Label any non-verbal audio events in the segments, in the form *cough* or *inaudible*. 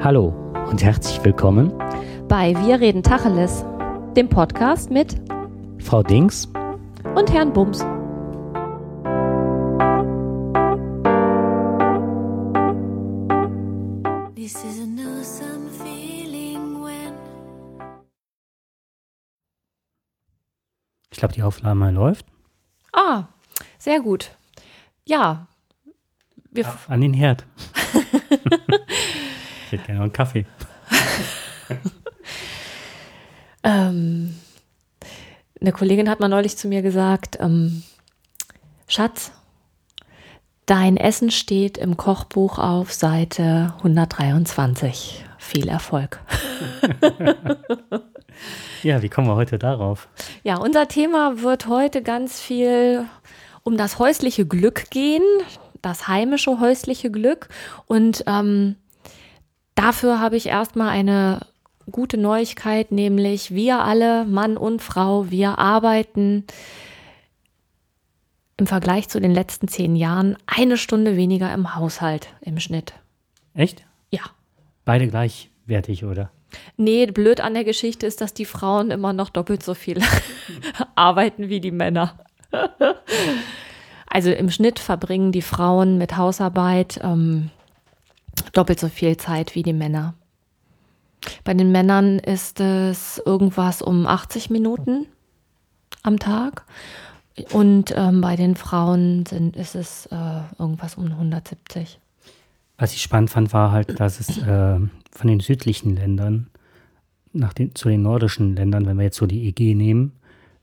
Hallo und herzlich willkommen bei Wir reden Tacheles, dem Podcast mit Frau Dings und Herrn Bums. Ich glaube, die Aufnahme läuft. Ah, sehr gut. Ja. Wir An den Herd. *laughs* ich hätte gerne noch einen Kaffee. *laughs* ähm, eine Kollegin hat mal neulich zu mir gesagt, ähm, Schatz, dein Essen steht im Kochbuch auf Seite 123. Viel Erfolg. *laughs* Ja, wie kommen wir heute darauf? Ja, unser Thema wird heute ganz viel um das häusliche Glück gehen, das heimische häusliche Glück. Und ähm, dafür habe ich erstmal eine gute Neuigkeit, nämlich wir alle, Mann und Frau, wir arbeiten im Vergleich zu den letzten zehn Jahren eine Stunde weniger im Haushalt im Schnitt. Echt? Ja. Beide gleichwertig, oder? Nee, blöd an der Geschichte ist, dass die Frauen immer noch doppelt so viel *laughs* arbeiten wie die Männer. *laughs* also im Schnitt verbringen die Frauen mit Hausarbeit ähm, doppelt so viel Zeit wie die Männer. Bei den Männern ist es irgendwas um 80 Minuten am Tag und ähm, bei den Frauen sind, ist es äh, irgendwas um 170. Was ich spannend fand, war halt, dass es äh, von den südlichen Ländern nach den, zu den nordischen Ländern, wenn wir jetzt so die EG nehmen,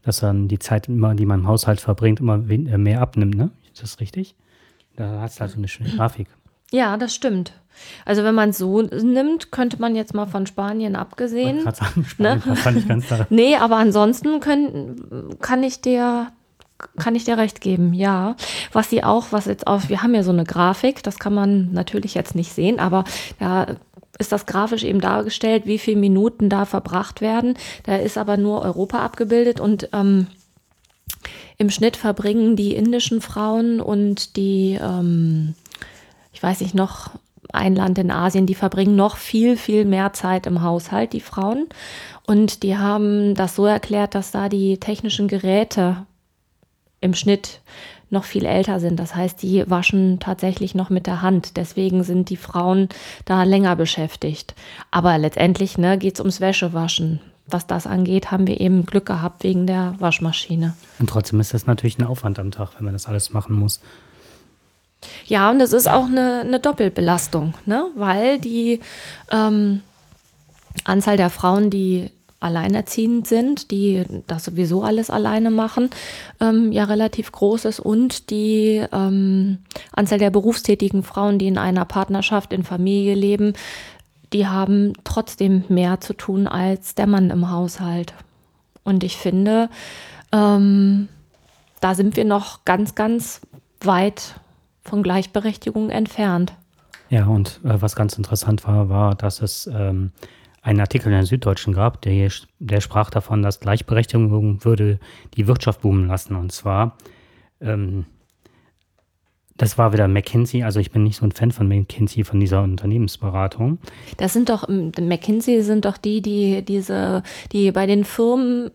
dass dann die Zeit, immer, die man im Haushalt verbringt, immer äh, mehr abnimmt, ne? Ist das richtig? Da hast du also eine schöne Grafik. Ja, das stimmt. Also wenn man es so nimmt, könnte man jetzt mal von Spanien abgesehen. Ich sagen, Spanien ne? fand ich ganz *laughs* nee, aber ansonsten können, kann ich dir kann ich dir recht geben, ja. Was sie auch, was jetzt auf, wir haben ja so eine Grafik, das kann man natürlich jetzt nicht sehen, aber da ist das grafisch eben dargestellt, wie viele Minuten da verbracht werden. Da ist aber nur Europa abgebildet und ähm, im Schnitt verbringen die indischen Frauen und die, ähm, ich weiß nicht, noch ein Land in Asien, die verbringen noch viel, viel mehr Zeit im Haushalt, die Frauen. Und die haben das so erklärt, dass da die technischen Geräte im Schnitt noch viel älter sind. Das heißt, die waschen tatsächlich noch mit der Hand. Deswegen sind die Frauen da länger beschäftigt. Aber letztendlich ne, geht es ums Wäschewaschen. Was das angeht, haben wir eben Glück gehabt wegen der Waschmaschine. Und trotzdem ist das natürlich ein Aufwand am Tag, wenn man das alles machen muss. Ja, und es ist auch eine, eine Doppelbelastung, ne? weil die ähm, Anzahl der Frauen, die alleinerziehend sind, die das sowieso alles alleine machen, ähm, ja relativ groß ist und die ähm, Anzahl der berufstätigen Frauen, die in einer Partnerschaft, in Familie leben, die haben trotzdem mehr zu tun als der Mann im Haushalt. Und ich finde, ähm, da sind wir noch ganz, ganz weit von Gleichberechtigung entfernt. Ja, und äh, was ganz interessant war, war, dass es ähm, einen Artikel in der Süddeutschen gab, der, der sprach davon, dass Gleichberechtigung würde die Wirtschaft boomen lassen. Und zwar, ähm, das war wieder McKinsey, also ich bin nicht so ein Fan von McKinsey, von dieser Unternehmensberatung. Das sind doch, McKinsey sind doch die, die diese, die bei den Firmen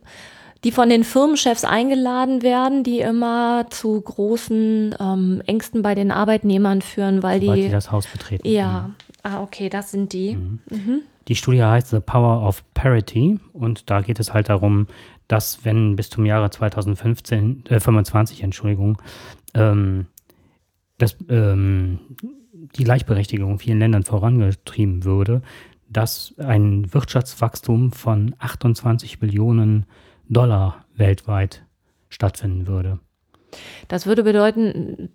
die von den Firmenchefs eingeladen werden, die immer zu großen ähm, Ängsten bei den Arbeitnehmern führen, weil Sobald die, die das Haus betreten. Ja, mhm. ah, okay, das sind die. Mhm. Mhm. Die Studie heißt The Power of Parity und da geht es halt darum, dass wenn bis zum Jahre 2015, äh, 25, Entschuldigung, ähm, dass ähm, die Gleichberechtigung in vielen Ländern vorangetrieben würde, dass ein Wirtschaftswachstum von 28 Billionen Dollar weltweit stattfinden würde. Das würde bedeuten,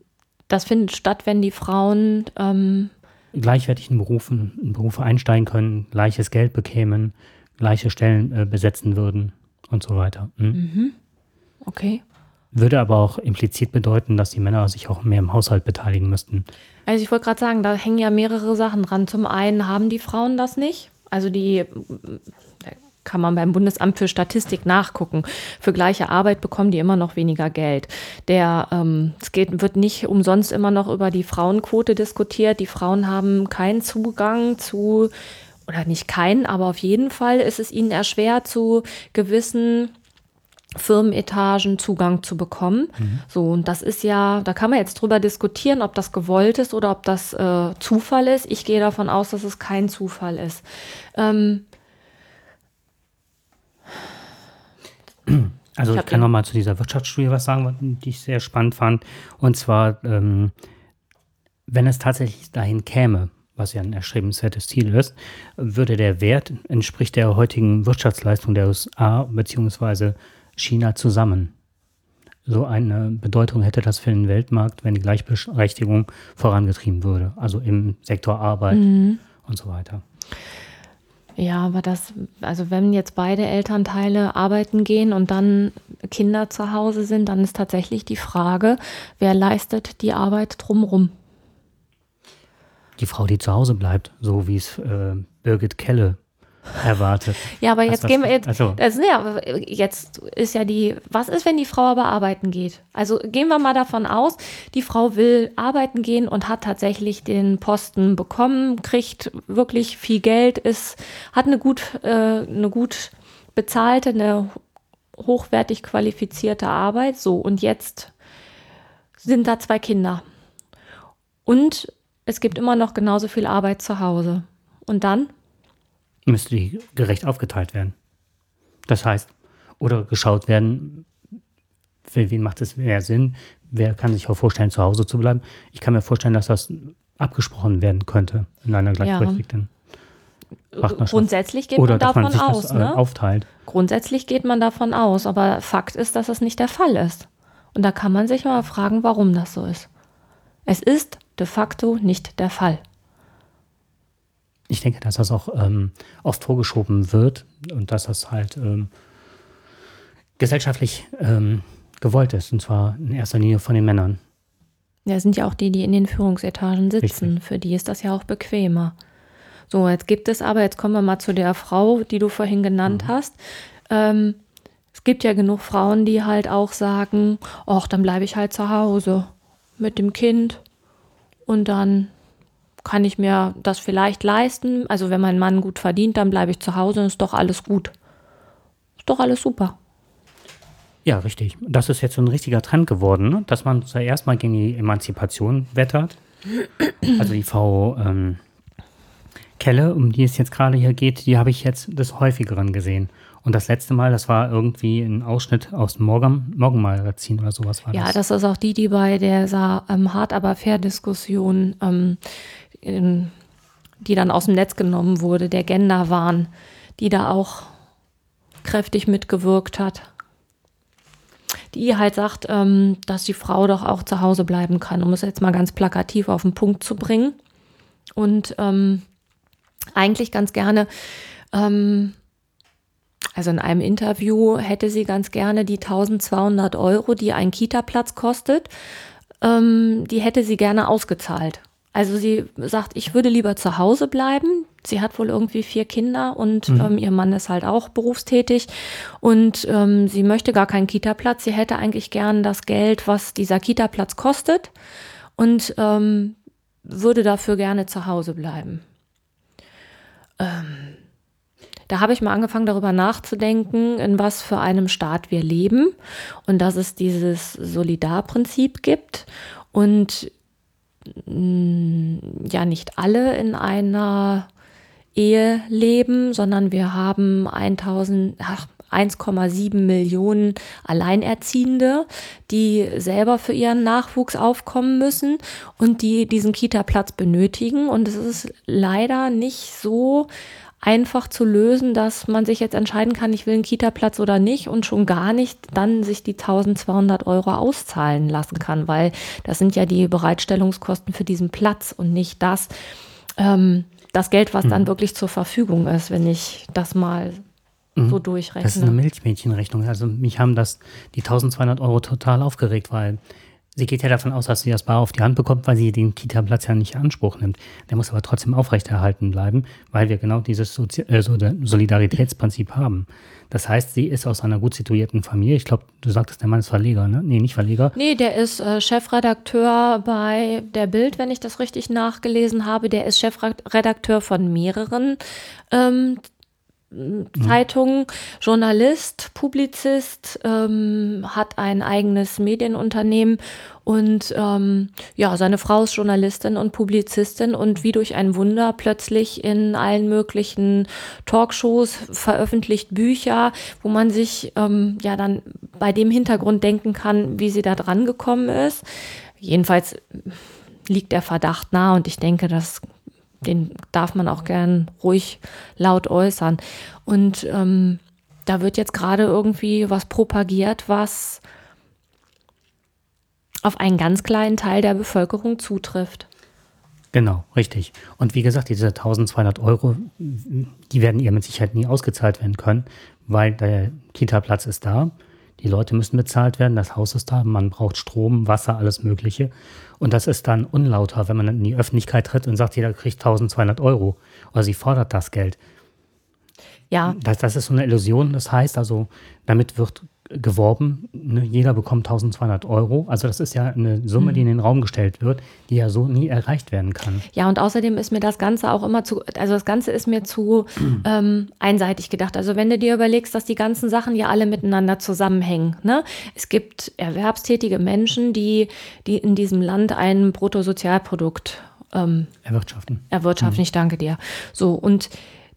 das findet statt, wenn die Frauen ähm, gleichwertigen Berufen, in Berufe einsteigen können, gleiches Geld bekämen, gleiche Stellen äh, besetzen würden und so weiter. Hm? Mhm. Okay. Würde aber auch implizit bedeuten, dass die Männer sich auch mehr im Haushalt beteiligen müssten. Also ich wollte gerade sagen, da hängen ja mehrere Sachen dran. Zum einen haben die Frauen das nicht. Also die kann man beim Bundesamt für Statistik nachgucken. Für gleiche Arbeit bekommen die immer noch weniger Geld. Der, ähm, es geht, wird nicht umsonst immer noch über die Frauenquote diskutiert. Die Frauen haben keinen Zugang zu, oder nicht keinen, aber auf jeden Fall ist es ihnen erschwert, zu gewissen Firmenetagen Zugang zu bekommen. Mhm. So, und das ist ja, da kann man jetzt drüber diskutieren, ob das gewollt ist oder ob das äh, Zufall ist. Ich gehe davon aus, dass es kein Zufall ist. Ähm, *clears throat* also ich, ich kann noch mal zu dieser Wirtschaftsstudie was sagen, die ich sehr spannend fand. Und zwar, ähm, wenn es tatsächlich dahin käme, was ja ein erstrebenswertes Ziel ist, würde der Wert entspricht der heutigen Wirtschaftsleistung der USA bzw. China zusammen. So eine Bedeutung hätte das für den Weltmarkt, wenn die Gleichberechtigung vorangetrieben würde, also im Sektor Arbeit mhm. und so weiter. Ja, aber das, also wenn jetzt beide Elternteile arbeiten gehen und dann Kinder zu Hause sind, dann ist tatsächlich die Frage, wer leistet die Arbeit drumherum? Die Frau, die zu Hause bleibt, so wie es äh, Birgit Kelle erwartet. Ja, aber jetzt gehen wir jetzt, also. das, ja, jetzt ist ja die, was ist, wenn die Frau aber arbeiten geht? Also gehen wir mal davon aus, die Frau will arbeiten gehen und hat tatsächlich den Posten bekommen, kriegt wirklich viel Geld, ist, hat eine gut, äh, eine gut bezahlte, eine hochwertig qualifizierte Arbeit. So, und jetzt sind da zwei Kinder. Und es gibt immer noch genauso viel Arbeit zu Hause. Und dann? Müsste die gerecht aufgeteilt werden. Das heißt, oder geschaut werden, für wen macht es mehr Sinn, wer kann sich auch vorstellen, zu Hause zu bleiben. Ich kann mir vorstellen, dass das abgesprochen werden könnte in einer gleichberechtigten ja. Partnerschaft. Grundsätzlich geht oder man davon man aus. Das, äh, ne? aufteilt. Grundsätzlich geht man davon aus, aber Fakt ist, dass das nicht der Fall ist. Und da kann man sich mal fragen, warum das so ist. Es ist de facto nicht der Fall ich denke, dass das auch ähm, oft vorgeschoben wird und dass das halt ähm, gesellschaftlich ähm, gewollt ist, und zwar in erster Linie von den Männern. Ja, sind ja auch die, die in den Führungsetagen sitzen. Richtig. Für die ist das ja auch bequemer. So, jetzt gibt es aber, jetzt kommen wir mal zu der Frau, die du vorhin genannt mhm. hast. Ähm, es gibt ja genug Frauen, die halt auch sagen, ach, dann bleibe ich halt zu Hause mit dem Kind und dann kann ich mir das vielleicht leisten. Also wenn mein Mann gut verdient, dann bleibe ich zu Hause und ist doch alles gut. Ist doch alles super. Ja, richtig. Das ist jetzt so ein richtiger Trend geworden, dass man zuerst mal gegen die Emanzipation wettert. Also die Frau ähm, Kelle, um die es jetzt gerade hier geht, die habe ich jetzt des häufigeren gesehen. Und das letzte Mal, das war irgendwie ein Ausschnitt aus dem Morgen, Morgenmagazin oder sowas war ja, das. Ja, das ist auch die, die bei der ähm, Hart aber fair Diskussion ähm, in, die dann aus dem Netz genommen wurde, der Genderwahn, die da auch kräftig mitgewirkt hat. Die halt sagt, ähm, dass die Frau doch auch zu Hause bleiben kann, um es jetzt mal ganz plakativ auf den Punkt zu bringen. Und ähm, eigentlich ganz gerne, ähm, also in einem Interview hätte sie ganz gerne die 1200 Euro, die ein Kita-Platz kostet, ähm, die hätte sie gerne ausgezahlt. Also sie sagt, ich würde lieber zu Hause bleiben. Sie hat wohl irgendwie vier Kinder und mhm. ähm, ihr Mann ist halt auch berufstätig und ähm, sie möchte gar keinen Kita-Platz. Sie hätte eigentlich gern das Geld, was dieser Kita-Platz kostet und ähm, würde dafür gerne zu Hause bleiben. Ähm, da habe ich mal angefangen, darüber nachzudenken, in was für einem Staat wir leben und dass es dieses Solidarprinzip gibt. Und Mm, ja nicht alle in einer Ehe leben, sondern wir haben 1000, ach, 1,7 Millionen Alleinerziehende, die selber für ihren Nachwuchs aufkommen müssen und die diesen Kita-Platz benötigen. Und es ist leider nicht so einfach zu lösen, dass man sich jetzt entscheiden kann, ich will einen Kita-Platz oder nicht und schon gar nicht dann sich die 1200 Euro auszahlen lassen kann, weil das sind ja die Bereitstellungskosten für diesen Platz und nicht das, ähm, das Geld, was mhm. dann wirklich zur Verfügung ist, wenn ich das mal mhm. so durchrechne. Das ist eine Milchmädchenrechnung. Also mich haben das die 1200 Euro total aufgeregt, weil Sie geht ja davon aus, dass sie das bar auf die Hand bekommt, weil sie den Kita-Platz ja nicht in Anspruch nimmt. Der muss aber trotzdem aufrechterhalten bleiben, weil wir genau dieses Sozi äh, Solidaritätsprinzip haben. Das heißt, sie ist aus einer gut situierten Familie. Ich glaube, du sagtest, der Mann ist Verleger, ne? Nee, nicht Verleger. Nee, der ist äh, Chefredakteur bei der Bild, wenn ich das richtig nachgelesen habe. Der ist Chefredakteur von mehreren ähm, Zeitung, Journalist, Publizist, ähm, hat ein eigenes Medienunternehmen und ähm, ja, seine Frau ist Journalistin und Publizistin und wie durch ein Wunder plötzlich in allen möglichen Talkshows veröffentlicht Bücher, wo man sich ähm, ja dann bei dem Hintergrund denken kann, wie sie da dran gekommen ist. Jedenfalls liegt der Verdacht nahe und ich denke, das den darf man auch gern ruhig laut äußern. Und ähm, da wird jetzt gerade irgendwie was propagiert, was auf einen ganz kleinen Teil der Bevölkerung zutrifft. Genau, richtig. Und wie gesagt, diese 1200 Euro, die werden ihr mit Sicherheit nie ausgezahlt werden können, weil der Kita-Platz ist da. Die Leute müssen bezahlt werden, das Haus ist da, man braucht Strom, Wasser, alles Mögliche. Und das ist dann unlauter, wenn man in die Öffentlichkeit tritt und sagt, jeder kriegt 1200 Euro oder sie fordert das Geld. Ja. Das, das ist so eine Illusion. Das heißt also, damit wird geworben, ne, jeder bekommt 1200 Euro. Also das ist ja eine Summe, die in den Raum gestellt wird, die ja so nie erreicht werden kann. Ja, und außerdem ist mir das Ganze auch immer zu, also das Ganze ist mir zu *clears throat* ähm, einseitig gedacht. Also wenn du dir überlegst, dass die ganzen Sachen ja alle miteinander zusammenhängen. Ne? Es gibt erwerbstätige Menschen, die, die in diesem Land ein Bruttosozialprodukt ähm, erwirtschaften. Erwirtschaften, mhm. ich danke dir. So, und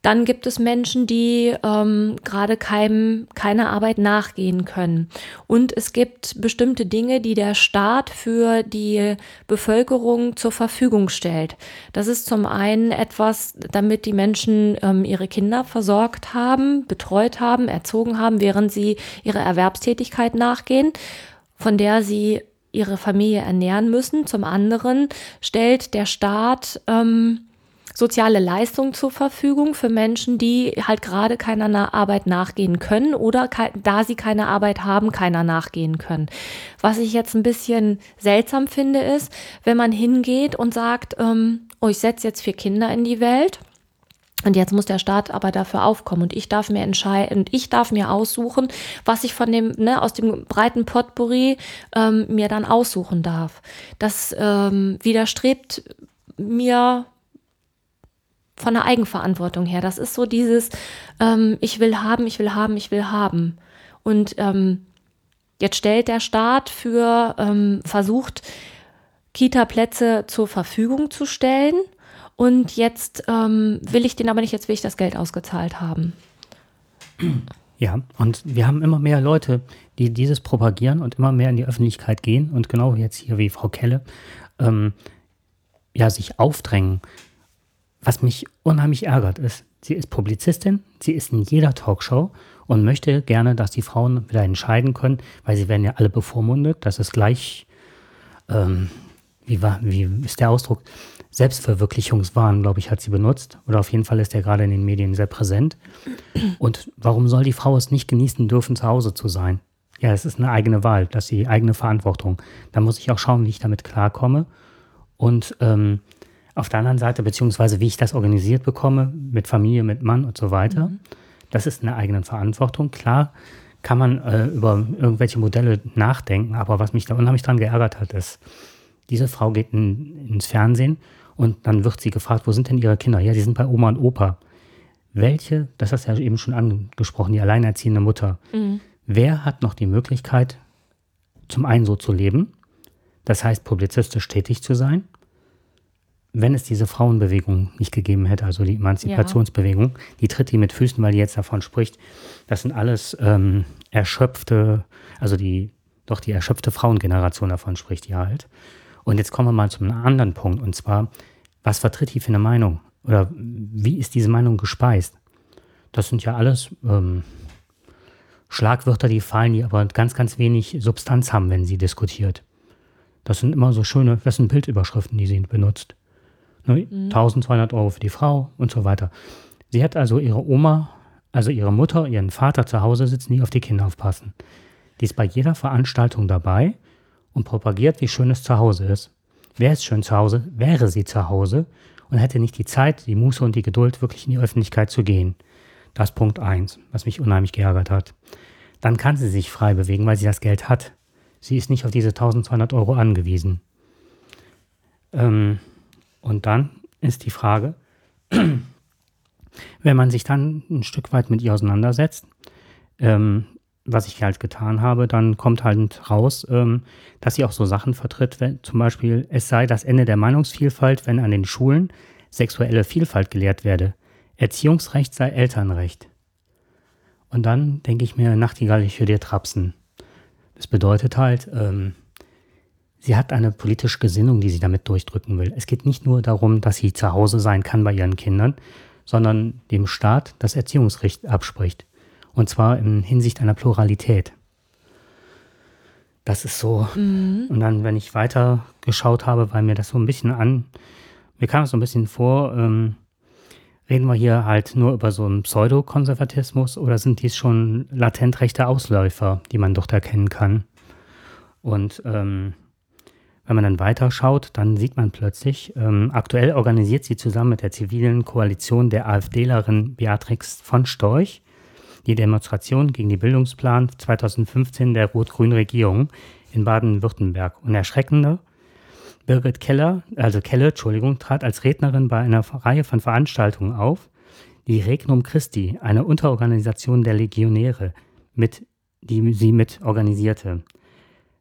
dann gibt es Menschen, die ähm, gerade keinem, keiner Arbeit nachgehen können. Und es gibt bestimmte Dinge, die der Staat für die Bevölkerung zur Verfügung stellt. Das ist zum einen etwas, damit die Menschen ähm, ihre Kinder versorgt haben, betreut haben, erzogen haben, während sie ihrer Erwerbstätigkeit nachgehen, von der sie ihre Familie ernähren müssen. Zum anderen stellt der Staat ähm, soziale Leistungen zur Verfügung für Menschen, die halt gerade keiner Arbeit nachgehen können oder da sie keine Arbeit haben, keiner nachgehen können. Was ich jetzt ein bisschen seltsam finde, ist, wenn man hingeht und sagt, ähm, oh, ich setze jetzt vier Kinder in die Welt. Und jetzt muss der Staat aber dafür aufkommen und ich darf mir entscheiden und ich darf mir aussuchen, was ich von dem, ne, aus dem breiten Potpourri ähm, mir dann aussuchen darf. Das ähm, widerstrebt mir von der Eigenverantwortung her. Das ist so dieses, ähm, ich will haben, ich will haben, ich will haben. Und ähm, jetzt stellt der Staat für, ähm, versucht, Kita-Plätze zur Verfügung zu stellen. Und jetzt ähm, will ich den aber nicht, jetzt will ich das Geld ausgezahlt haben. Ja, und wir haben immer mehr Leute, die dieses propagieren und immer mehr in die Öffentlichkeit gehen und genau jetzt hier wie Frau Kelle, ähm, ja, sich aufdrängen, was mich unheimlich ärgert, ist, sie ist Publizistin, sie ist in jeder Talkshow und möchte gerne, dass die Frauen wieder entscheiden können, weil sie werden ja alle bevormundet. Das ist gleich, ähm, wie, war, wie ist der Ausdruck? Selbstverwirklichungswahn, glaube ich, hat sie benutzt. Oder auf jeden Fall ist er gerade in den Medien sehr präsent. Und warum soll die Frau es nicht genießen dürfen, zu Hause zu sein? Ja, es ist eine eigene Wahl, das ist die eigene Verantwortung. Da muss ich auch schauen, wie ich damit klarkomme. Und ähm, auf der anderen Seite, beziehungsweise wie ich das organisiert bekomme, mit Familie, mit Mann und so weiter, mhm. das ist eine eigene Verantwortung. Klar kann man äh, über irgendwelche Modelle nachdenken, aber was mich da unheimlich dran geärgert hat, ist, diese Frau geht in, ins Fernsehen und dann wird sie gefragt, wo sind denn ihre Kinder? Ja, die sind bei Oma und Opa. Welche, das hast du ja eben schon angesprochen, die alleinerziehende Mutter. Mhm. Wer hat noch die Möglichkeit, zum einen so zu leben, das heißt publizistisch tätig zu sein wenn es diese Frauenbewegung nicht gegeben hätte, also die Emanzipationsbewegung, ja. die tritt die mit Füßen, weil die jetzt davon spricht, das sind alles ähm, erschöpfte, also die, doch die erschöpfte Frauengeneration davon spricht die halt. Und jetzt kommen wir mal zu einem anderen Punkt, und zwar, was vertritt die für eine Meinung? Oder wie ist diese Meinung gespeist? Das sind ja alles ähm, Schlagwörter, die fallen, die aber ganz, ganz wenig Substanz haben, wenn sie diskutiert. Das sind immer so schöne, das sind Bildüberschriften, die sie benutzt. Ne, mhm. 1200 Euro für die Frau und so weiter. Sie hat also ihre Oma, also ihre Mutter, ihren Vater zu Hause sitzen, die auf die Kinder aufpassen. Die ist bei jeder Veranstaltung dabei und propagiert, wie schön es zu Hause ist. Wäre es schön zu Hause, wäre sie zu Hause und hätte nicht die Zeit, die Muße und die Geduld, wirklich in die Öffentlichkeit zu gehen. Das ist Punkt eins, was mich unheimlich geärgert hat. Dann kann sie sich frei bewegen, weil sie das Geld hat. Sie ist nicht auf diese 1200 Euro angewiesen. Ähm, und dann ist die Frage, wenn man sich dann ein Stück weit mit ihr auseinandersetzt, ähm, was ich halt getan habe, dann kommt halt raus, ähm, dass sie auch so Sachen vertritt, wenn zum Beispiel es sei das Ende der Meinungsvielfalt, wenn an den Schulen sexuelle Vielfalt gelehrt werde. Erziehungsrecht sei Elternrecht. Und dann denke ich mir, Nachtigall, ich höre dir trapsen. Das bedeutet halt, ähm, sie hat eine politische Gesinnung, die sie damit durchdrücken will. Es geht nicht nur darum, dass sie zu Hause sein kann bei ihren Kindern, sondern dem Staat das Erziehungsrecht abspricht. Und zwar in Hinsicht einer Pluralität. Das ist so. Mhm. Und dann, wenn ich weiter geschaut habe, weil mir das so ein bisschen an, mir kam es so ein bisschen vor, ähm, reden wir hier halt nur über so einen Pseudokonservatismus oder sind dies schon latent rechte Ausläufer, die man dort erkennen kann? Und ähm, wenn man dann weiter schaut, dann sieht man plötzlich, ähm, aktuell organisiert sie zusammen mit der zivilen Koalition der AfDlerin Beatrix von Storch die Demonstration gegen die Bildungsplan 2015 der rot-grünen Regierung in Baden-Württemberg. Und erschreckender, Birgit Keller, also Kelle, Entschuldigung, trat als Rednerin bei einer Reihe von Veranstaltungen auf, die Regnum Christi, eine Unterorganisation der Legionäre, mit, die sie mit organisierte.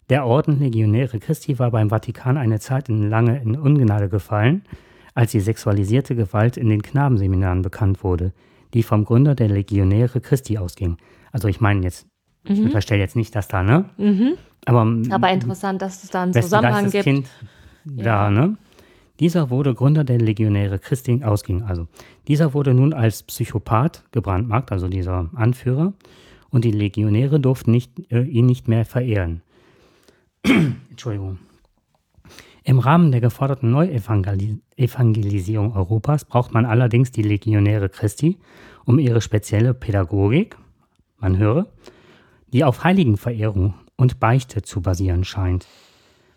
Der Orden Legionäre Christi war beim Vatikan eine Zeit in lange in Ungnade gefallen, als die sexualisierte Gewalt in den Knabenseminaren bekannt wurde, die vom Gründer der Legionäre Christi ausging. Also ich meine jetzt, mhm. ich unterstelle jetzt nicht, dass da, ne? Mhm. Aber, Aber interessant, dass es da einen Zusammenhang gibt. Kind ja. Da, ne? Dieser wurde Gründer der Legionäre Christi ausging. Also dieser wurde nun als Psychopath gebrandmarkt, also dieser Anführer, und die Legionäre durften nicht, äh, ihn nicht mehr verehren. *clears throat* Entschuldigung. Im Rahmen der geforderten Neuevangelisierung Europas braucht man allerdings die Legionäre Christi, um ihre spezielle Pädagogik, man höre, die auf Heiligenverehrung und Beichte zu basieren scheint.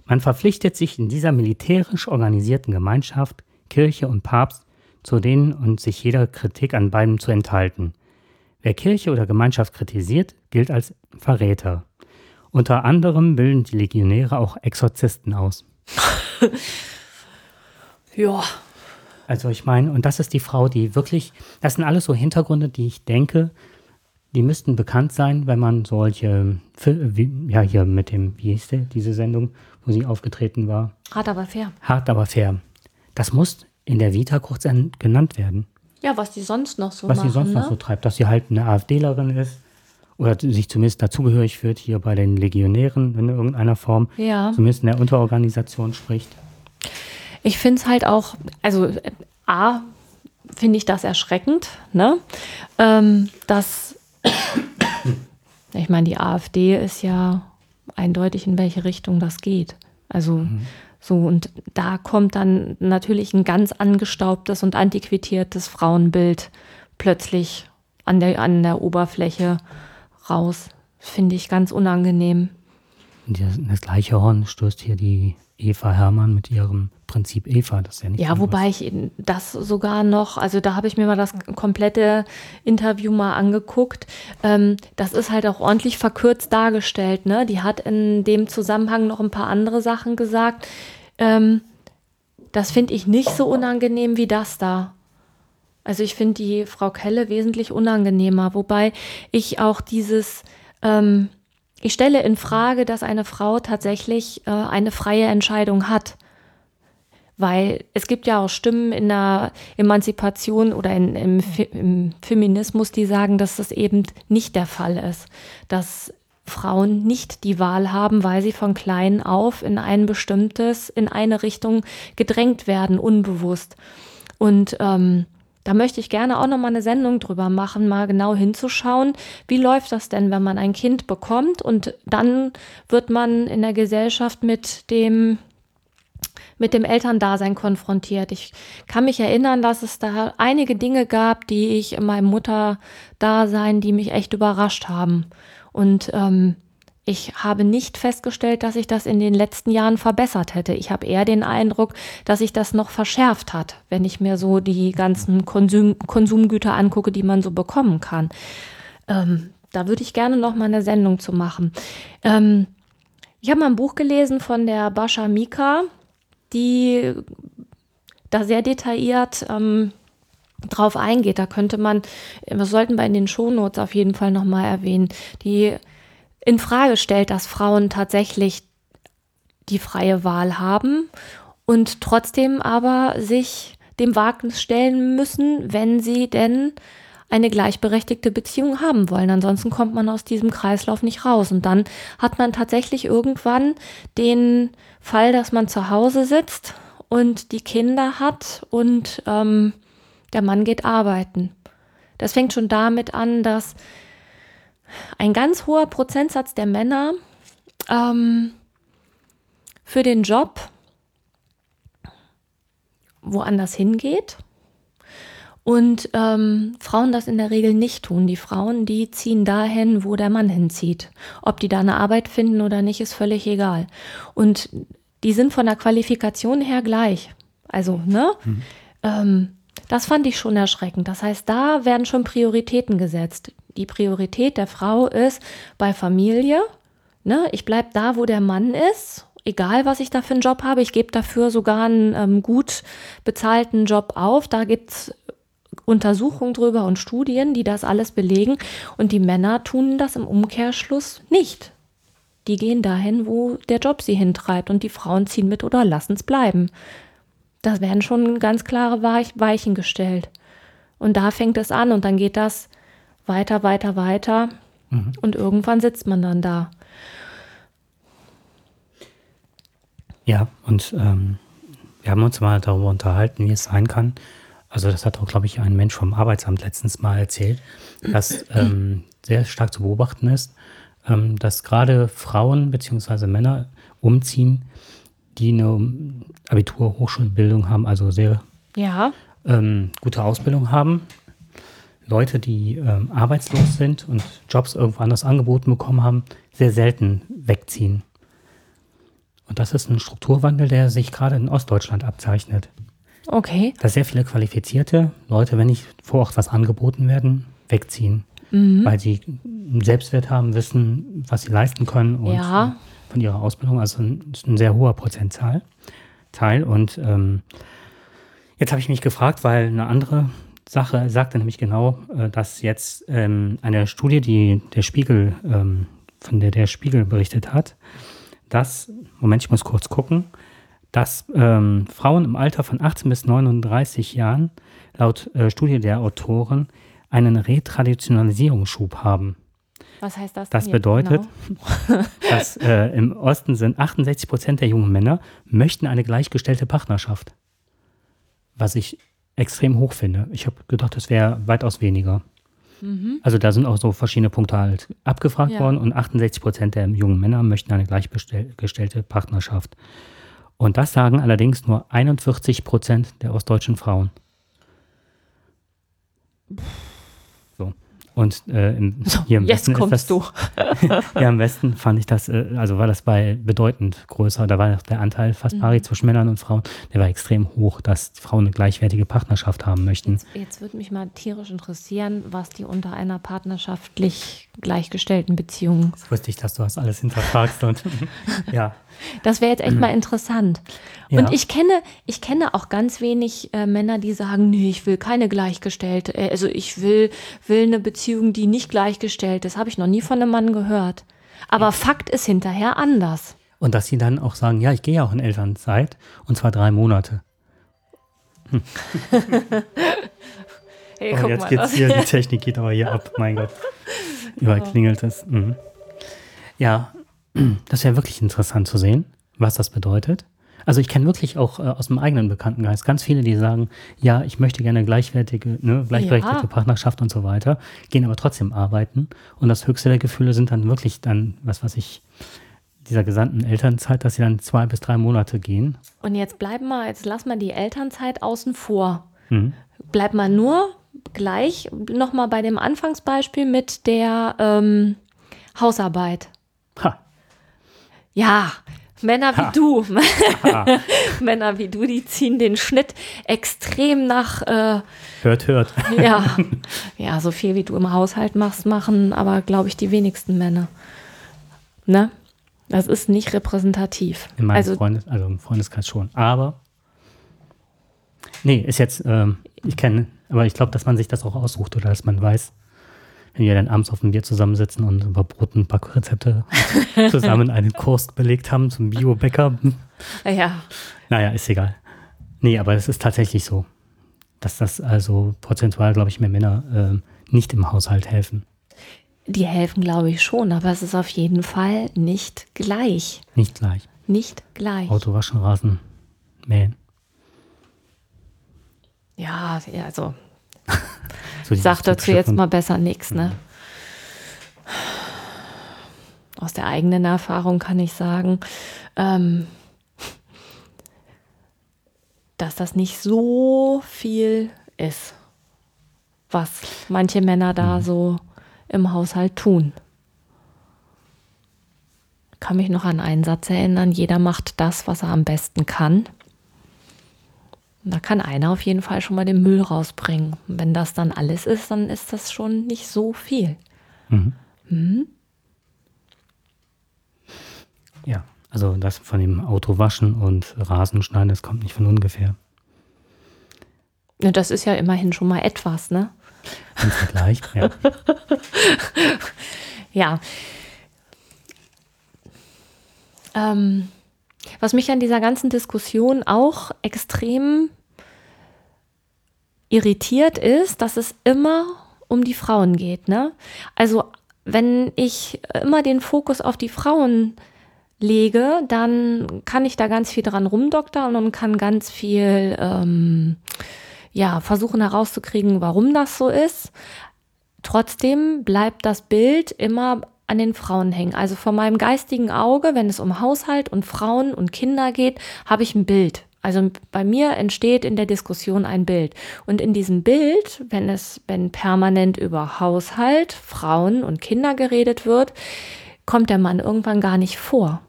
Man verpflichtet sich in dieser militärisch organisierten Gemeinschaft, Kirche und Papst, zu denen und sich jeder Kritik an beiden zu enthalten. Wer Kirche oder Gemeinschaft kritisiert, gilt als Verräter. Unter anderem bilden die Legionäre auch Exorzisten aus. *laughs* ja. Also ich meine, und das ist die Frau, die wirklich, das sind alles so Hintergründe, die ich denke, die müssten bekannt sein, wenn man solche, ja hier mit dem, wie hieß der, diese Sendung, wo sie aufgetreten war. Hart aber fair. Hart aber fair. Das muss in der Vita kurz genannt werden. Ja, was sie sonst noch so Was machen, sie sonst ne? noch so treibt, dass sie halt eine AfDlerin ist oder sich zumindest dazugehörig fühlt hier bei den Legionären in irgendeiner Form, ja. zumindest in der Unterorganisation spricht. Ich finde es halt auch, also A, finde ich das erschreckend, ne? Ähm, dass, ich meine, die AfD ist ja eindeutig, in welche Richtung das geht. Also mhm. so, und da kommt dann natürlich ein ganz angestaubtes und antiquitiertes Frauenbild plötzlich an der, an der Oberfläche raus. Finde ich ganz unangenehm. Das gleiche Horn stößt hier die Eva Hermann mit ihrem Prinzip Eva. Das ist ja nicht. Ja, wobei ich das sogar noch, also da habe ich mir mal das komplette Interview mal angeguckt. Ähm, das ist halt auch ordentlich verkürzt dargestellt. Ne? Die hat in dem Zusammenhang noch ein paar andere Sachen gesagt. Ähm, das finde ich nicht so unangenehm wie das da. Also ich finde die Frau Kelle wesentlich unangenehmer, wobei ich auch dieses, ähm, ich stelle in Frage, dass eine Frau tatsächlich äh, eine freie Entscheidung hat. Weil es gibt ja auch Stimmen in der Emanzipation oder in, im, im Feminismus, die sagen, dass das eben nicht der Fall ist. Dass Frauen nicht die Wahl haben, weil sie von klein auf in ein bestimmtes, in eine Richtung gedrängt werden, unbewusst. Und ähm, da möchte ich gerne auch noch mal eine Sendung drüber machen, mal genau hinzuschauen, wie läuft das denn, wenn man ein Kind bekommt und dann wird man in der Gesellschaft mit dem mit dem Elterndasein konfrontiert. Ich kann mich erinnern, dass es da einige Dinge gab, die ich in meinem Mutterdasein, die mich echt überrascht haben. Und ähm, Ich habe nicht festgestellt, dass sich das in den letzten Jahren verbessert hätte. Ich habe eher den Eindruck, dass sich das noch verschärft hat, wenn ich mir so die ganzen Konsum Konsumgüter angucke, die man so bekommen kann. Ähm, da würde ich gerne noch mal eine Sendung zu machen. Ähm, ich habe mal ein Buch gelesen von der Bascha Mika, die da sehr detailliert ähm, drauf eingeht. Da könnte man, was sollten wir in den Shownotes auf jeden Fall nochmal erwähnen, die in Frage stellt, dass Frauen tatsächlich die freie Wahl haben und trotzdem aber sich dem Wagnis stellen müssen, wenn sie denn eine gleichberechtigte Beziehung haben wollen. Ansonsten kommt man aus diesem Kreislauf nicht raus. Und dann hat man tatsächlich irgendwann den Fall, dass man zu Hause sitzt und die Kinder hat und ähm, der Mann geht arbeiten. Das fängt schon damit an, dass ein ganz hoher Prozentsatz der Männer ähm, für den Job woanders hingeht und ähm, Frauen das in der Regel nicht tun. Die Frauen, die ziehen dahin, wo der Mann hinzieht. Ob die da eine Arbeit finden oder nicht, ist völlig egal. Und die sind von der Qualifikation her gleich. Also, ne? Mhm. Ähm, das fand ich schon erschreckend. Das heißt, da werden schon Prioritäten gesetzt. Die Priorität der Frau ist bei Familie. Ne? Ich bleibe da, wo der Mann ist. Egal, was ich da für einen Job habe, ich gebe dafür sogar einen ähm, gut bezahlten Job auf. Da gibt es Untersuchungen drüber und Studien, die das alles belegen. Und die Männer tun das im Umkehrschluss nicht. Die gehen dahin, wo der Job sie hintreibt und die Frauen ziehen mit oder lassen es bleiben. Da werden schon ganz klare Weichen gestellt. Und da fängt es an und dann geht das weiter, weiter, weiter. Mhm. Und irgendwann sitzt man dann da. Ja, und ähm, wir haben uns mal darüber unterhalten, wie es sein kann. Also das hat auch, glaube ich, ein Mensch vom Arbeitsamt letztens mal erzählt, dass *clears throat* ähm, sehr stark zu beobachten ist, ähm, dass gerade Frauen bzw. Männer umziehen, die eine Abitur, Hochschulbildung haben, also sehr ja. ähm, gute Ausbildung haben. Leute, die ähm, arbeitslos sind und Jobs irgendwo anders angeboten bekommen haben, sehr selten wegziehen. Und das ist ein Strukturwandel, der sich gerade in Ostdeutschland abzeichnet. Okay. Dass sehr viele qualifizierte Leute, wenn nicht vor Ort was angeboten werden, wegziehen. Mhm. Weil sie einen Selbstwert haben, wissen, was sie leisten können und ja. von ihrer Ausbildung. Also ein, ein sehr hoher Prozentzahl. Teil. Und ähm, jetzt habe ich mich gefragt, weil eine andere Sache sagte nämlich genau, äh, dass jetzt ähm, eine Studie, die der Spiegel, ähm, von der der Spiegel berichtet hat, dass, Moment, ich muss kurz gucken, dass ähm, Frauen im Alter von 18 bis 39 Jahren laut äh, Studie der Autoren einen Retraditionalisierungsschub haben. Was heißt das? Das bedeutet, genau? *laughs* dass äh, im Osten sind 68 Prozent der jungen Männer möchten eine gleichgestellte Partnerschaft. Was ich extrem hoch finde. Ich habe gedacht, das wäre weitaus weniger. Mhm. Also da sind auch so verschiedene Punkte halt abgefragt ja. worden und 68 Prozent der jungen Männer möchten eine gleichgestellte Partnerschaft. Und das sagen allerdings nur 41 Prozent der ostdeutschen Frauen. So. Und äh, im, hier im Jetzt Westen kommst das, du. *laughs* ja, im Westen fand ich das, äh, also war das bei bedeutend größer. Da war der Anteil fast mhm. pari zwischen Männern und Frauen, der war extrem hoch, dass Frauen eine gleichwertige Partnerschaft haben möchten. Jetzt, jetzt würde mich mal tierisch interessieren, was die unter einer partnerschaftlich gleichgestellten Beziehung. Das wusste ich, dass du das alles hinterfragst und *laughs* ja. Das wäre jetzt echt mal interessant. Ja. Und ich kenne, ich kenne auch ganz wenig äh, Männer, die sagen, nee, ich will keine gleichgestellte, äh, also ich will, will eine Beziehung, die nicht gleichgestellt ist. Habe ich noch nie von einem Mann gehört. Aber. Fakt ist hinterher anders. Und dass sie dann auch sagen, ja, ich gehe ja auch in Elternzeit und zwar drei Monate. Hm. *laughs* hey, oh, jetzt geht's hier, die *laughs* Technik geht aber hier ab, mein Gott. Überall klingelt es. Mhm. Ja, *clears throat* das wäre wirklich interessant zu sehen, was das bedeutet. Also ich kenne wirklich auch äh, aus dem eigenen Bekanntenkreis ganz viele, die sagen, ja, ich möchte gerne gleichwertige, ne, gleichberechtigte ja. Partnerschaft und so weiter, gehen aber trotzdem arbeiten. Und das höchste der Gefühle sind dann wirklich dann, was weiß ich, dieser gesamten Elternzeit, dass sie dann zwei bis drei Monate gehen. Und jetzt bleiben wir, jetzt lass mal die Elternzeit außen vor. Mhm. Bleib mal nur gleich nochmal bei dem Anfangsbeispiel mit der ähm, Hausarbeit. Ha. Ja, Männer wie ha. du, *laughs* Männer wie du, die ziehen den Schnitt extrem nach. Äh, hört, hört. ja, *laughs* ja, so viel wie du im Haushalt machst, machen aber, glaube ich, die wenigsten Männer. Ne? Das ist nicht repräsentativ. In meinem also, Freundes, also im Freundeskreis schon. Aber, nee, ist jetzt, ähm, ich kenne, aber ich glaube, dass man sich das auch aussucht oder dass man weiß, wenn wir dann abends auf dem Bier zusammensitzen und über Brot und Backrezepte *laughs* zusammen einen Kurs belegt haben zum Bio-Bäcker. Ja. Naja, ist egal. Nee, aber es ist tatsächlich so, dass das also prozentual, glaube ich, mehr Männer äh, nicht im Haushalt helfen. Die helfen, glaube ich, schon, aber es ist auf jeden Fall nicht gleich. Nicht gleich. Nicht gleich. Auto waschen, Rasen, mähen. Ja, also *laughs* so sag dazu jetzt mal besser nichts, ne? Aus der eigenen Erfahrung kann ich sagen, ähm, dass das nicht so viel ist, was manche Männer da mhm. so im Haushalt tun. Ich kann mich noch an einen Satz erinnern, jeder macht das, was er am besten kann. Da kann einer auf jeden Fall schon mal den Müll rausbringen. Und wenn das dann alles ist, dann ist das schon nicht so viel. Mhm. Mhm. Ja, also das von dem Auto waschen und Rasen schneiden, das kommt nicht von ungefähr. Ja, das ist ja immerhin schon mal etwas, ne? Im Vergleich, *laughs* ja. ja. Ähm, was mich an dieser ganzen Diskussion auch extrem irritiert ist, dass es immer um die Frauen geht. Ne? Also wenn ich immer den Fokus auf die Frauen lege, dann kann ich da ganz viel dran rumdoktern und kann ganz viel ähm, ja, versuchen herauszukriegen, warum das so ist. Trotzdem bleibt das Bild immer an den Frauen hängen. Also vor meinem geistigen Auge, wenn es um Haushalt und Frauen und Kinder geht, habe ich ein Bild. Also bei mir entsteht in der Diskussion ein Bild. Und in diesem Bild, wenn es, wenn permanent über Haushalt, Frauen und Kinder geredet wird, kommt der Mann irgendwann gar nicht vor.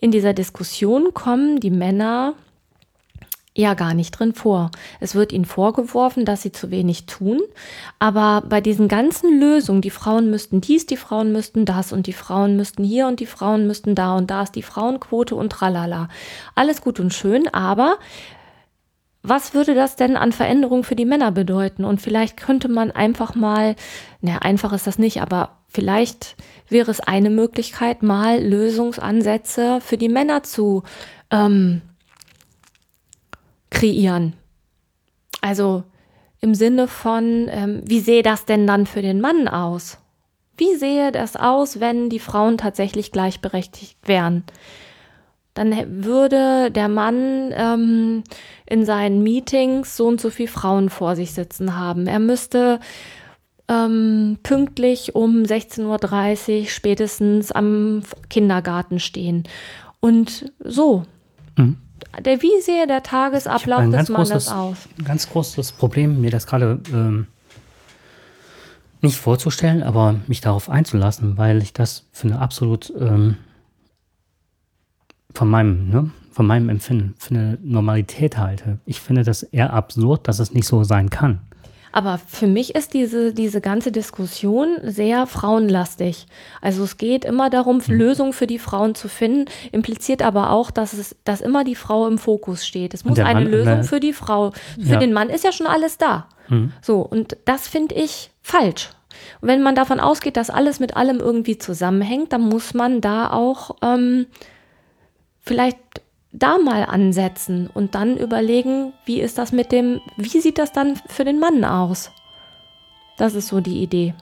In dieser Diskussion kommen die Männer ja gar nicht drin vor. Es wird ihnen vorgeworfen, dass sie zu wenig tun, aber bei diesen ganzen Lösungen, die Frauen müssten dies, die Frauen müssten das und die Frauen müssten hier und die Frauen müssten da und da ist die Frauenquote und tralala. Alles gut und schön, aber was würde das denn an Veränderung für die Männer bedeuten? Und vielleicht könnte man einfach mal, naja, einfach ist das nicht, aber vielleicht wäre es eine Möglichkeit, mal Lösungsansätze für die Männer zu ähm, kreieren. Also im Sinne von, ähm, wie sehe das denn dann für den Mann aus? Wie sehe das aus, wenn die Frauen tatsächlich gleichberechtigt wären? Dann würde der Mann ähm, in seinen Meetings so und so viele Frauen vor sich sitzen haben. Er müsste ähm, pünktlich um 16.30 Uhr spätestens am Kindergarten stehen. Und so. Mhm der, wie sehe der Tagesablauf des Mannes aus? Ein ganz großes Problem, mir das gerade ähm, nicht vorzustellen, aber mich darauf einzulassen, weil ich das für eine absolut ähm, von meinem, ne, von meinem Empfinden für eine Normalität halte. Ich finde das eher absurd, dass es nicht so sein kann. Aber für mich ist diese, diese ganze Diskussion sehr frauenlastig. Also es geht immer darum, mhm. Lösungen für die Frauen zu finden, impliziert aber auch, dass es, dass immer die Frau im Fokus steht. Es muss eine Mann, Lösung für die Frau. Für ja. den Mann ist ja schon alles da. Mhm. So, und das finde ich falsch. Und wenn man davon ausgeht, dass alles mit allem irgendwie zusammenhängt, dann muss man da auch ähm, vielleicht da mal ansetzen und dann überlegen, wie ist das mit dem, wie sieht das dann für den Mann aus? Das ist so die Idee,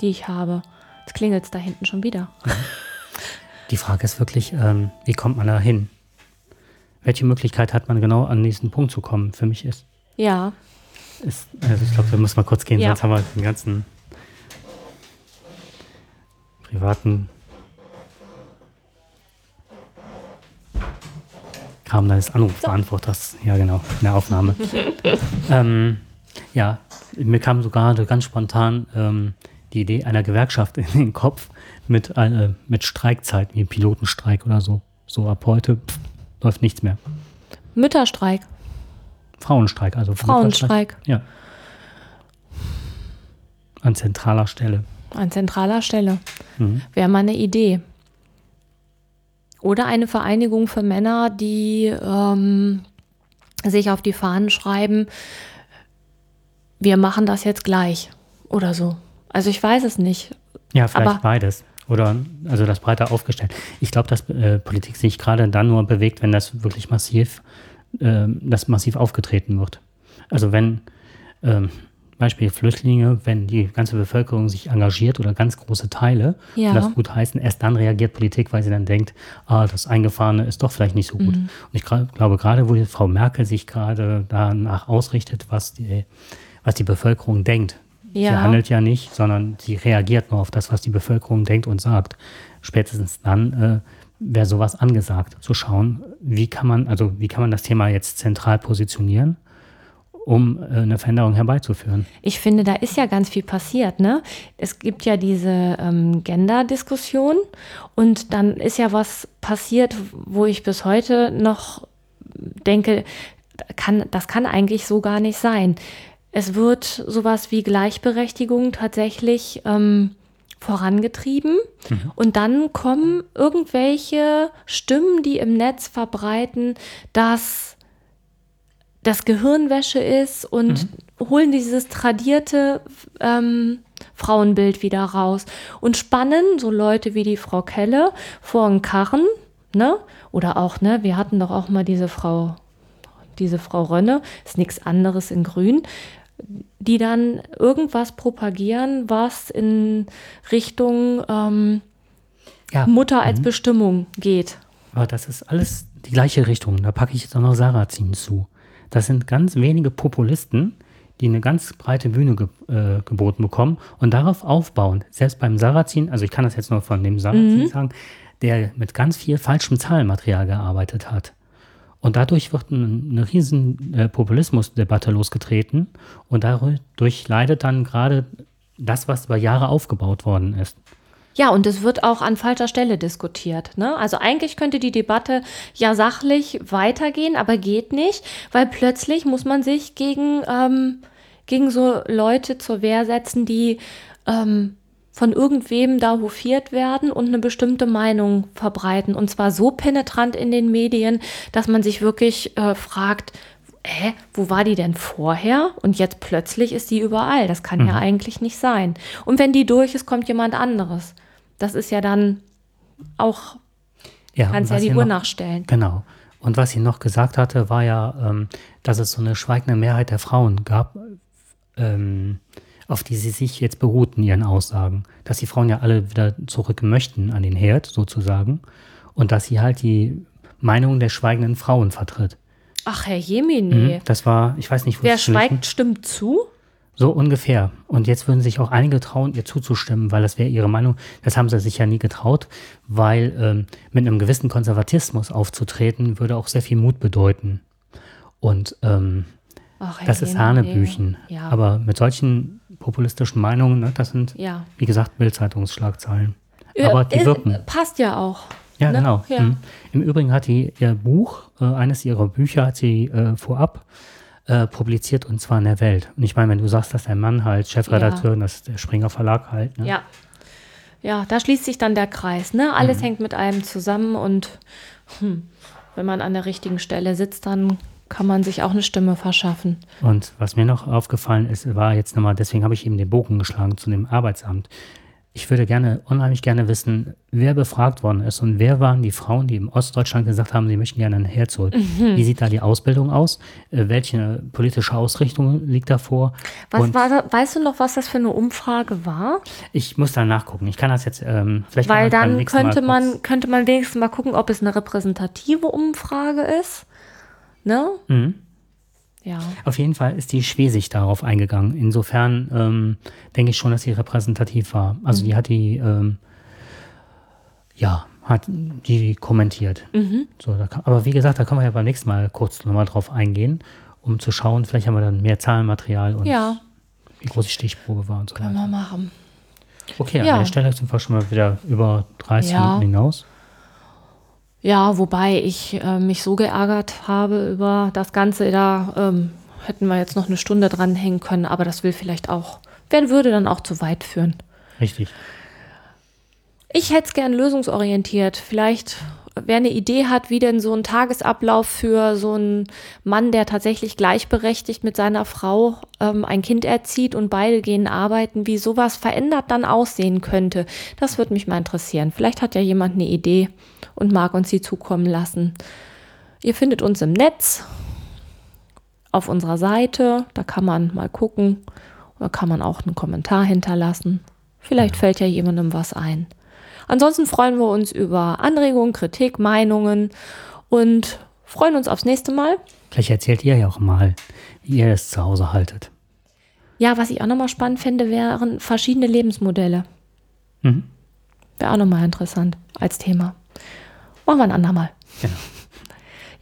die ich habe. Jetzt klingelt es da hinten schon wieder. *laughs* Die Frage ist wirklich, ähm, wie kommt man da hin? Welche Möglichkeit hat man genau an diesen Punkt zu kommen? Für mich ist. Ja. Ist, also ich glaube, da muss mal kurz gehen, ja. sonst haben wir den ganzen privaten kam deines Anrufbeantworters. Ja, genau, in der Aufnahme. *laughs* ähm, ja, mir kam sogar ganz spontan, ähm, die Idee einer Gewerkschaft in den Kopf mit, äh, mit Streikzeit, wie Pilotenstreik oder so. So ab heute pff, läuft nichts mehr. Mütterstreik. Frauenstreik, also Frauenstreik. Ja. An zentraler Stelle. An zentraler Stelle. Mhm. Wäre mal eine Idee. Oder eine Vereinigung für Männer, die ähm, sich auf die Fahnen schreiben, wir machen das jetzt gleich oder so. Also ich weiß es nicht. Ja, vielleicht Aber beides. Oder also das breiter aufgestellt. Ich glaube, dass äh, Politik sich gerade dann nur bewegt, wenn das wirklich massiv, äh, das massiv aufgetreten wird. Also wenn ähm, Beispiel Flüchtlinge, wenn die ganze Bevölkerung sich engagiert oder ganz große Teile ja. das gut heißen, erst dann reagiert Politik, weil sie dann denkt, ah, das Eingefahrene ist doch vielleicht nicht so gut. Mhm. Und ich glaube, gerade wo Frau Merkel sich gerade danach ausrichtet, was die, was die Bevölkerung denkt. Ja. Sie handelt ja nicht, sondern sie reagiert nur auf das, was die Bevölkerung denkt und sagt. Spätestens dann äh, wäre sowas angesagt, zu schauen, wie kann man, also wie kann man das Thema jetzt zentral positionieren um äh, eine Veränderung herbeizuführen. Ich finde, da ist ja ganz viel passiert. Ne? Es gibt ja diese ähm, Gender-Diskussion und dann ist ja was passiert, wo ich bis heute noch denke, kann, das kann eigentlich so gar nicht sein. Es wird sowas wie Gleichberechtigung tatsächlich ähm, vorangetrieben mhm. und dann kommen irgendwelche Stimmen, die im Netz verbreiten, dass das Gehirnwäsche ist und mhm. holen dieses tradierte ähm, Frauenbild wieder raus und spannen so Leute wie die Frau Kelle vor einen Karren, ne? Oder auch, ne, wir hatten doch auch mal diese Frau, diese Frau Rönne, ist nichts anderes in Grün, die dann irgendwas propagieren, was in Richtung ähm, ja. Mutter als mhm. Bestimmung geht. Aber das ist alles die gleiche Richtung. Da packe ich jetzt auch noch Sarrazin zu. Das sind ganz wenige Populisten, die eine ganz breite Bühne ge äh, geboten bekommen und darauf aufbauen. Selbst beim Sarrazin, also ich kann das jetzt nur von dem Sarrazin mhm. sagen, der mit ganz viel falschem Zahlenmaterial gearbeitet hat. Und dadurch wird ein, eine riesen äh, Populismusdebatte losgetreten und dadurch leidet dann gerade das, was über Jahre aufgebaut worden ist. Ja, und es wird auch an falscher Stelle diskutiert. Ne? Also eigentlich könnte die Debatte ja sachlich weitergehen, aber geht nicht, weil plötzlich muss man sich gegen, ähm, gegen so Leute zur Wehr setzen, die ähm, von irgendwem da hofiert werden und eine bestimmte Meinung verbreiten. Und zwar so penetrant in den Medien, dass man sich wirklich äh, fragt, hä, wo war die denn vorher? Und jetzt plötzlich ist die überall. Das kann mhm. ja eigentlich nicht sein. Und wenn die durch ist, kommt jemand anderes. Das ist ja dann auch, ja, kannst ja die Uhr noch, nachstellen. Genau. Und was sie noch gesagt hatte, war ja, ähm, dass es so eine schweigende Mehrheit der Frauen gab, ähm, auf die sie sich jetzt beruhten, ihren Aussagen. Dass die Frauen ja alle wieder zurück möchten an den Herd, sozusagen. Und dass sie halt die Meinung der schweigenden Frauen vertritt. Ach, Herr Jemine. Mhm, das war, ich weiß nicht, wo Wer schweigt, stimmt zu? So ungefähr. Und jetzt würden sich auch einige trauen, ihr zuzustimmen, weil das wäre ihre Meinung. Das haben sie sich ja nie getraut, weil ähm, mit einem gewissen Konservatismus aufzutreten, würde auch sehr viel Mut bedeuten. Und ähm, Ach, das ist Hanebüchen. Ja. Aber mit solchen populistischen Meinungen, ne, das sind, ja. wie gesagt, Bildzeitungsschlagzeilen. Aber die wirken. Passt ja auch. Ja, ne? genau. Ja. Mhm. Im Übrigen hat die ihr Buch, äh, eines ihrer Bücher hat sie äh, vorab äh, publiziert und zwar in der Welt. Und ich meine, wenn du sagst, dass dein Mann halt Chefredakteur, ja. das ist der Springer Verlag halt. Ne? Ja. Ja, da schließt sich dann der Kreis. Ne? Alles mhm. hängt mit einem zusammen und hm, wenn man an der richtigen Stelle sitzt, dann kann man sich auch eine Stimme verschaffen. Und was mir noch aufgefallen ist, war jetzt nochmal, deswegen habe ich eben den Bogen geschlagen zu dem Arbeitsamt. Ich würde gerne, unheimlich gerne wissen, wer befragt worden ist und wer waren die Frauen, die im Ostdeutschland gesagt haben, sie möchten gerne ein Herz holen. Mhm. Wie sieht da die Ausbildung aus? Äh, welche politische Ausrichtung liegt da vor? Was war da, weißt du noch, was das für eine Umfrage war? Ich muss da nachgucken. Ich kann das jetzt ähm, vielleicht Weil dann könnte man, könnte man wenigstens mal gucken, ob es eine repräsentative Umfrage ist. Ne? Mhm. Ja. Auf jeden Fall ist die Schwesig darauf eingegangen. Insofern ähm, denke ich schon, dass sie repräsentativ war. Also mhm. die hat die, ähm, ja, hat die kommentiert. Mhm. So, kann, aber wie gesagt, da können wir ja beim nächsten Mal kurz nochmal drauf eingehen, um zu schauen, vielleicht haben wir dann mehr Zahlenmaterial und ja. wie groß die Stichprobe war und so Können wir machen. Okay, ja. an der Stelle sind wir schon mal wieder über 30 ja. Minuten hinaus. Ja, wobei ich äh, mich so geärgert habe über das Ganze, da ähm, hätten wir jetzt noch eine Stunde dranhängen können, aber das will vielleicht auch, wer würde dann auch zu weit führen. Richtig. Ich hätte es gern lösungsorientiert. Vielleicht wer eine Idee hat, wie denn so ein Tagesablauf für so einen Mann, der tatsächlich gleichberechtigt mit seiner Frau ähm, ein Kind erzieht und beide gehen arbeiten, wie sowas verändert dann aussehen könnte, das würde mich mal interessieren. Vielleicht hat ja jemand eine Idee und mag uns sie zukommen lassen. Ihr findet uns im Netz auf unserer Seite, da kann man mal gucken oder kann man auch einen Kommentar hinterlassen. Vielleicht fällt ja jemandem was ein. Ansonsten freuen wir uns über Anregungen, Kritik, Meinungen und freuen uns aufs nächste Mal. Vielleicht erzählt ihr ja auch mal, wie ihr es zu Hause haltet. Ja, was ich auch nochmal spannend fände, wären verschiedene Lebensmodelle. Mhm. Wäre auch nochmal interessant als Thema. Machen wir ein andermal. Genau.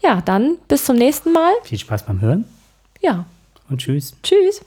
Ja, dann bis zum nächsten Mal. Viel Spaß beim Hören. Ja. Und tschüss. Tschüss.